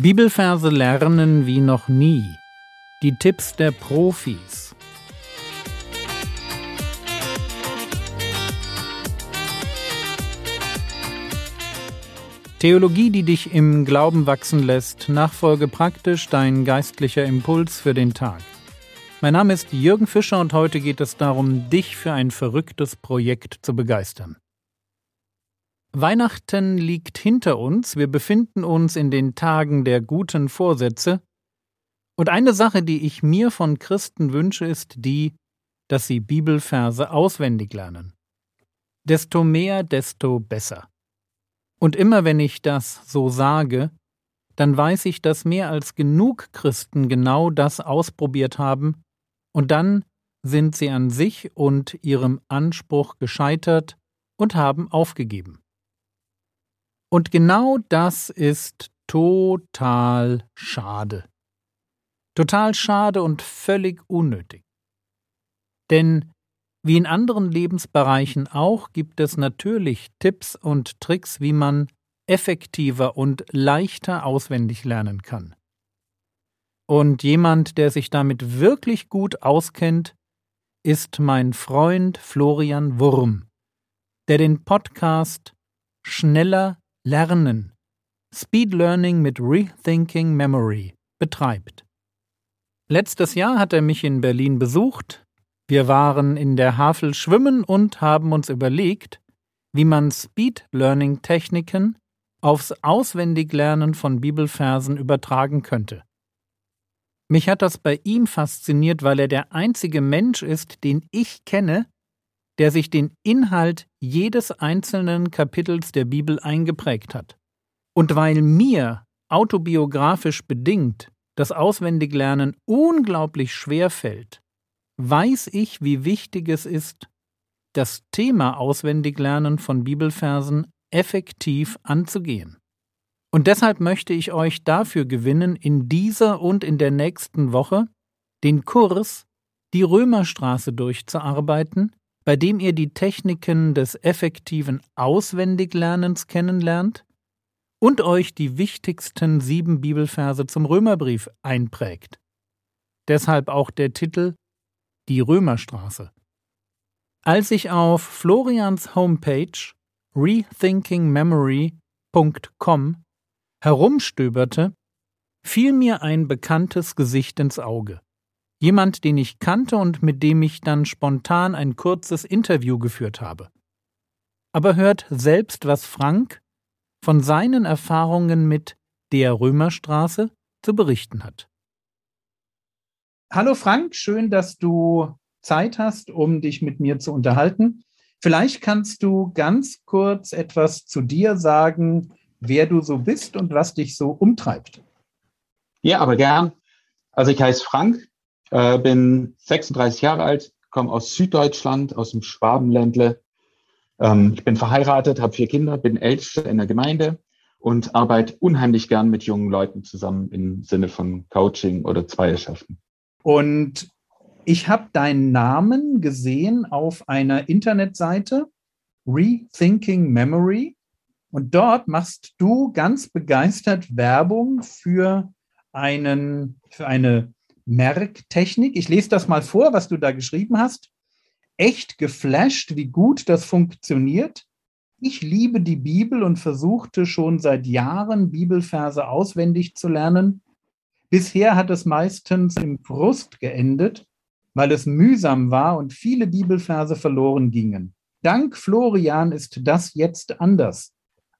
Bibelverse lernen wie noch nie. Die Tipps der Profis. Theologie, die dich im Glauben wachsen lässt, nachfolge praktisch dein geistlicher Impuls für den Tag. Mein Name ist Jürgen Fischer und heute geht es darum, dich für ein verrücktes Projekt zu begeistern. Weihnachten liegt hinter uns, wir befinden uns in den Tagen der guten Vorsätze, und eine Sache, die ich mir von Christen wünsche, ist die, dass sie Bibelverse auswendig lernen. Desto mehr, desto besser. Und immer wenn ich das so sage, dann weiß ich, dass mehr als genug Christen genau das ausprobiert haben, und dann sind sie an sich und ihrem Anspruch gescheitert und haben aufgegeben. Und genau das ist total schade. Total schade und völlig unnötig. Denn wie in anderen Lebensbereichen auch gibt es natürlich Tipps und Tricks, wie man effektiver und leichter auswendig lernen kann. Und jemand, der sich damit wirklich gut auskennt, ist mein Freund Florian Wurm, der den Podcast Schneller Lernen, Speed Learning mit Rethinking Memory betreibt. Letztes Jahr hat er mich in Berlin besucht. Wir waren in der Havel schwimmen und haben uns überlegt, wie man Speed Learning Techniken aufs Auswendiglernen von Bibelversen übertragen könnte. Mich hat das bei ihm fasziniert, weil er der einzige Mensch ist, den ich kenne, der sich den Inhalt jedes einzelnen Kapitels der Bibel eingeprägt hat. Und weil mir autobiografisch bedingt das Auswendiglernen unglaublich schwer fällt, weiß ich, wie wichtig es ist, das Thema Auswendiglernen von Bibelversen effektiv anzugehen. Und deshalb möchte ich euch dafür gewinnen, in dieser und in der nächsten Woche den Kurs Die Römerstraße durchzuarbeiten, bei dem ihr die Techniken des effektiven Auswendiglernens kennenlernt und euch die wichtigsten sieben Bibelverse zum Römerbrief einprägt. Deshalb auch der Titel Die Römerstraße. Als ich auf Florians Homepage rethinkingmemory.com herumstöberte, fiel mir ein bekanntes Gesicht ins Auge. Jemand, den ich kannte und mit dem ich dann spontan ein kurzes Interview geführt habe. Aber hört selbst, was Frank von seinen Erfahrungen mit der Römerstraße zu berichten hat. Hallo Frank, schön, dass du Zeit hast, um dich mit mir zu unterhalten. Vielleicht kannst du ganz kurz etwas zu dir sagen, wer du so bist und was dich so umtreibt. Ja, aber gern. Also ich heiße Frank, äh, bin 36 Jahre alt, komme aus Süddeutschland, aus dem Schwabenländle. Ähm, ich bin verheiratet, habe vier Kinder, bin Ältester in der Gemeinde und arbeite unheimlich gern mit jungen Leuten zusammen im Sinne von Coaching oder Zweierschaften. Und ich habe deinen Namen gesehen auf einer Internetseite, Rethinking Memory. Und dort machst du ganz begeistert Werbung für einen, für eine Merktechnik. Ich lese das mal vor, was du da geschrieben hast. Echt geflasht, wie gut das funktioniert. Ich liebe die Bibel und versuchte schon seit Jahren Bibelverse auswendig zu lernen. Bisher hat es meistens im Frust geendet, weil es mühsam war und viele Bibelverse verloren gingen. Dank Florian ist das jetzt anders.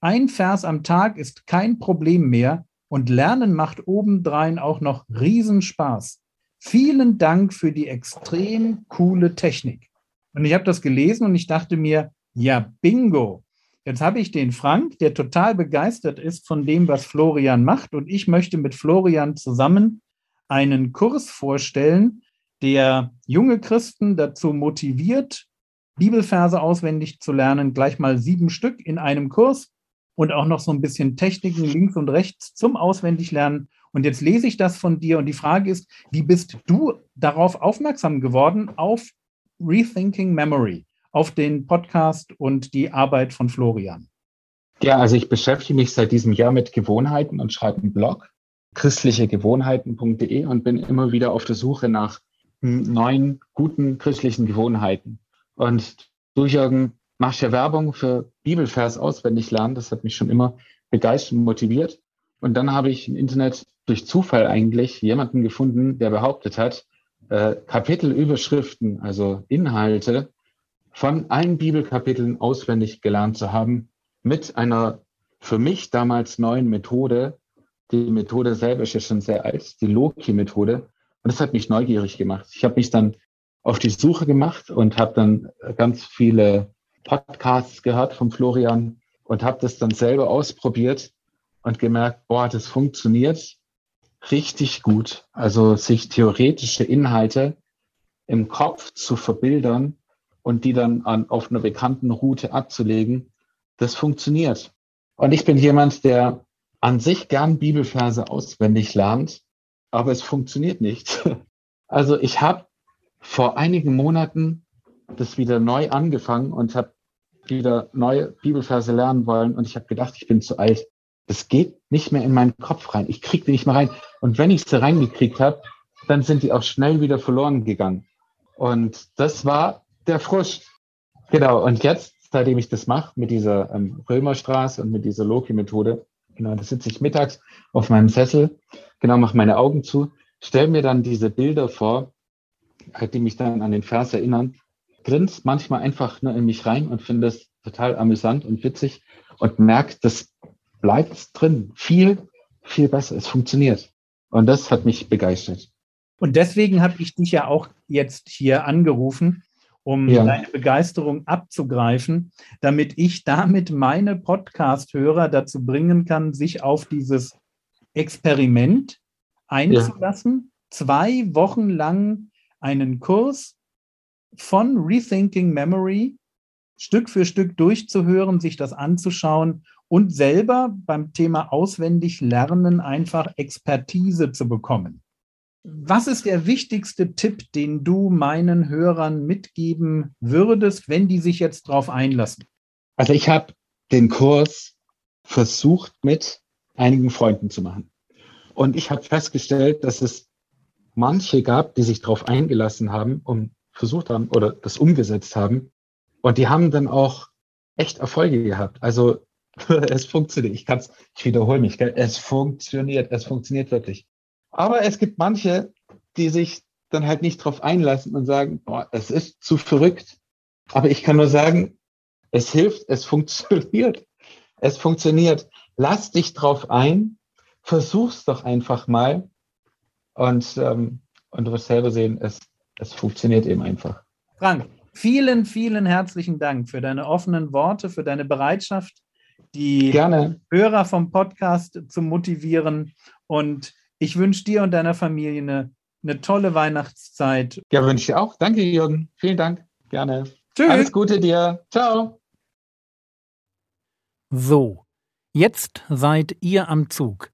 Ein Vers am Tag ist kein Problem mehr und Lernen macht obendrein auch noch Riesenspaß. Vielen Dank für die extrem coole Technik. Und ich habe das gelesen und ich dachte mir, ja, bingo. Jetzt habe ich den Frank, der total begeistert ist von dem, was Florian macht. Und ich möchte mit Florian zusammen einen Kurs vorstellen, der junge Christen dazu motiviert, Bibelverse auswendig zu lernen, gleich mal sieben Stück in einem Kurs und auch noch so ein bisschen Techniken links und rechts zum Auswendiglernen. Und jetzt lese ich das von dir und die Frage ist, wie bist du darauf aufmerksam geworden, auf Rethinking Memory, auf den Podcast und die Arbeit von Florian? Ja, also ich beschäftige mich seit diesem Jahr mit Gewohnheiten und schreibe einen Blog. christlichegewohnheiten.de und bin immer wieder auf der Suche nach neuen, guten christlichen Gewohnheiten. Und du, Jürgen, machst ja Werbung für Bibelvers auswendig lernen. Das hat mich schon immer begeistert und motiviert. Und dann habe ich im Internet durch Zufall eigentlich jemanden gefunden, der behauptet hat, äh, Kapitelüberschriften, also Inhalte von allen Bibelkapiteln auswendig gelernt zu haben, mit einer für mich damals neuen Methode. Die Methode selber ist ja schon sehr alt, die Loki-Methode. Und das hat mich neugierig gemacht. Ich habe mich dann auf die Suche gemacht und habe dann ganz viele Podcasts gehört von Florian und habe das dann selber ausprobiert und gemerkt, boah, das funktioniert richtig gut. Also sich theoretische Inhalte im Kopf zu verbildern und die dann an, auf einer bekannten Route abzulegen, das funktioniert. Und ich bin jemand, der an sich gern Bibelverse auswendig lernt, aber es funktioniert nicht. Also ich habe vor einigen Monaten das wieder neu angefangen und habe wieder neue Bibelverse lernen wollen und ich habe gedacht, ich bin zu alt. Das geht nicht mehr in meinen Kopf rein. Ich kriege die nicht mehr rein. Und wenn ich sie reingekriegt habe, dann sind die auch schnell wieder verloren gegangen. Und das war der Frust. Genau. Und jetzt seitdem ich das mache mit dieser ähm, Römerstraße und mit dieser Loki-Methode, genau, da sitze ich mittags auf meinem Sessel, genau, mache meine Augen zu, stelle mir dann diese Bilder vor, die mich dann an den Vers erinnern, grinst manchmal einfach nur in mich rein und finde es total amüsant und witzig und merkt, das bleibt drin. Viel, viel besser. Es funktioniert. Und das hat mich begeistert. Und deswegen habe ich dich ja auch jetzt hier angerufen, um ja. deine Begeisterung abzugreifen, damit ich damit meine Podcast-Hörer dazu bringen kann, sich auf dieses Experiment einzulassen, ja. zwei Wochen lang einen Kurs von Rethinking Memory Stück für Stück durchzuhören, sich das anzuschauen und selber beim Thema auswendig lernen einfach Expertise zu bekommen. Was ist der wichtigste Tipp, den du meinen Hörern mitgeben würdest, wenn die sich jetzt darauf einlassen? Also ich habe den Kurs versucht mit einigen Freunden zu machen. Und ich habe festgestellt, dass es manche gab, die sich darauf eingelassen haben und versucht haben oder das umgesetzt haben. Und die haben dann auch echt Erfolge gehabt. Also es funktioniert. Ich kann es, ich wiederhole mich, gell? es funktioniert, es funktioniert wirklich. Aber es gibt manche, die sich dann halt nicht drauf einlassen und sagen, boah, es ist zu verrückt. Aber ich kann nur sagen, es hilft, es funktioniert. Es funktioniert. Lass dich drauf ein, versuch's doch einfach mal und, ähm, und du wirst selber sehen, es, es funktioniert eben einfach. Frank, vielen, vielen herzlichen Dank für deine offenen Worte, für deine Bereitschaft, die Gerne. Hörer vom Podcast zu motivieren und ich wünsche dir und deiner Familie eine, eine tolle Weihnachtszeit. Ja, wünsche ich auch. Danke, Jürgen. Vielen Dank. Gerne. Tschüss. Alles Gute dir. Ciao. So, jetzt seid ihr am Zug.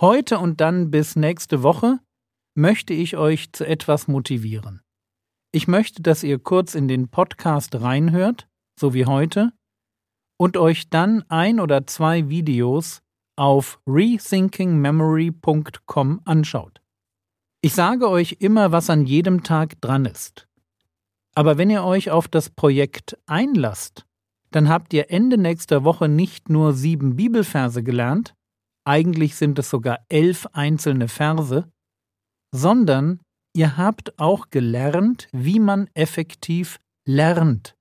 Heute und dann bis nächste Woche möchte ich euch zu etwas motivieren. Ich möchte, dass ihr kurz in den Podcast reinhört, so wie heute, und euch dann ein oder zwei Videos auf rethinkingmemory.com anschaut. Ich sage euch immer, was an jedem Tag dran ist. Aber wenn ihr euch auf das Projekt einlasst, dann habt ihr Ende nächster Woche nicht nur sieben Bibelverse gelernt, eigentlich sind es sogar elf einzelne Verse, sondern ihr habt auch gelernt, wie man effektiv lernt.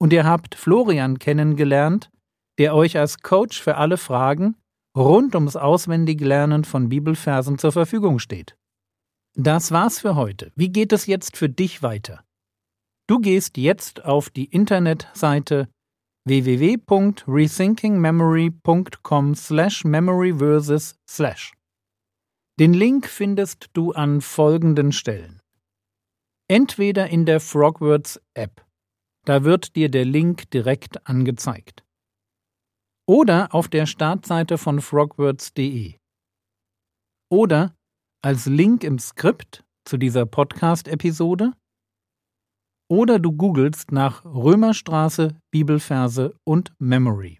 Und ihr habt Florian kennengelernt, der euch als Coach für alle Fragen rund ums Auswendiglernen von Bibelversen zur Verfügung steht. Das war's für heute. Wie geht es jetzt für dich weiter? Du gehst jetzt auf die Internetseite www.rethinkingmemory.com slash memoryverses slash. Den Link findest du an folgenden Stellen. Entweder in der Frogwords App. Da wird dir der Link direkt angezeigt. Oder auf der Startseite von frogwords.de oder als Link im Skript zu dieser Podcast-Episode. Oder du googelst nach Römerstraße, Bibelverse und Memory.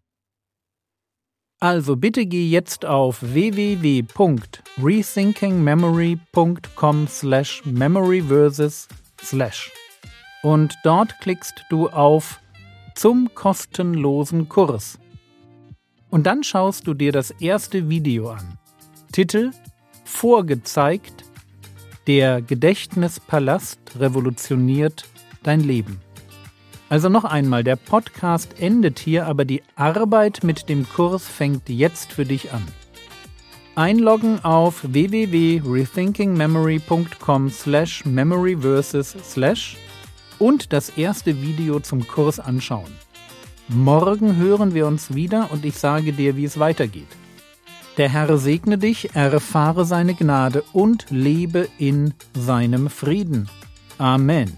Also bitte geh jetzt auf www.rethinkingmemory.com slash memoryversus slash und dort klickst du auf zum kostenlosen Kurs. Und dann schaust du dir das erste Video an. Titel Vorgezeigt Der Gedächtnispalast revolutioniert dein Leben. Also noch einmal, der Podcast endet hier, aber die Arbeit mit dem Kurs fängt jetzt für dich an. Einloggen auf www.rethinkingmemory.com slash memoryversus slash und das erste Video zum Kurs anschauen. Morgen hören wir uns wieder und ich sage dir, wie es weitergeht. Der Herr segne dich, erfahre seine Gnade und lebe in seinem Frieden. Amen.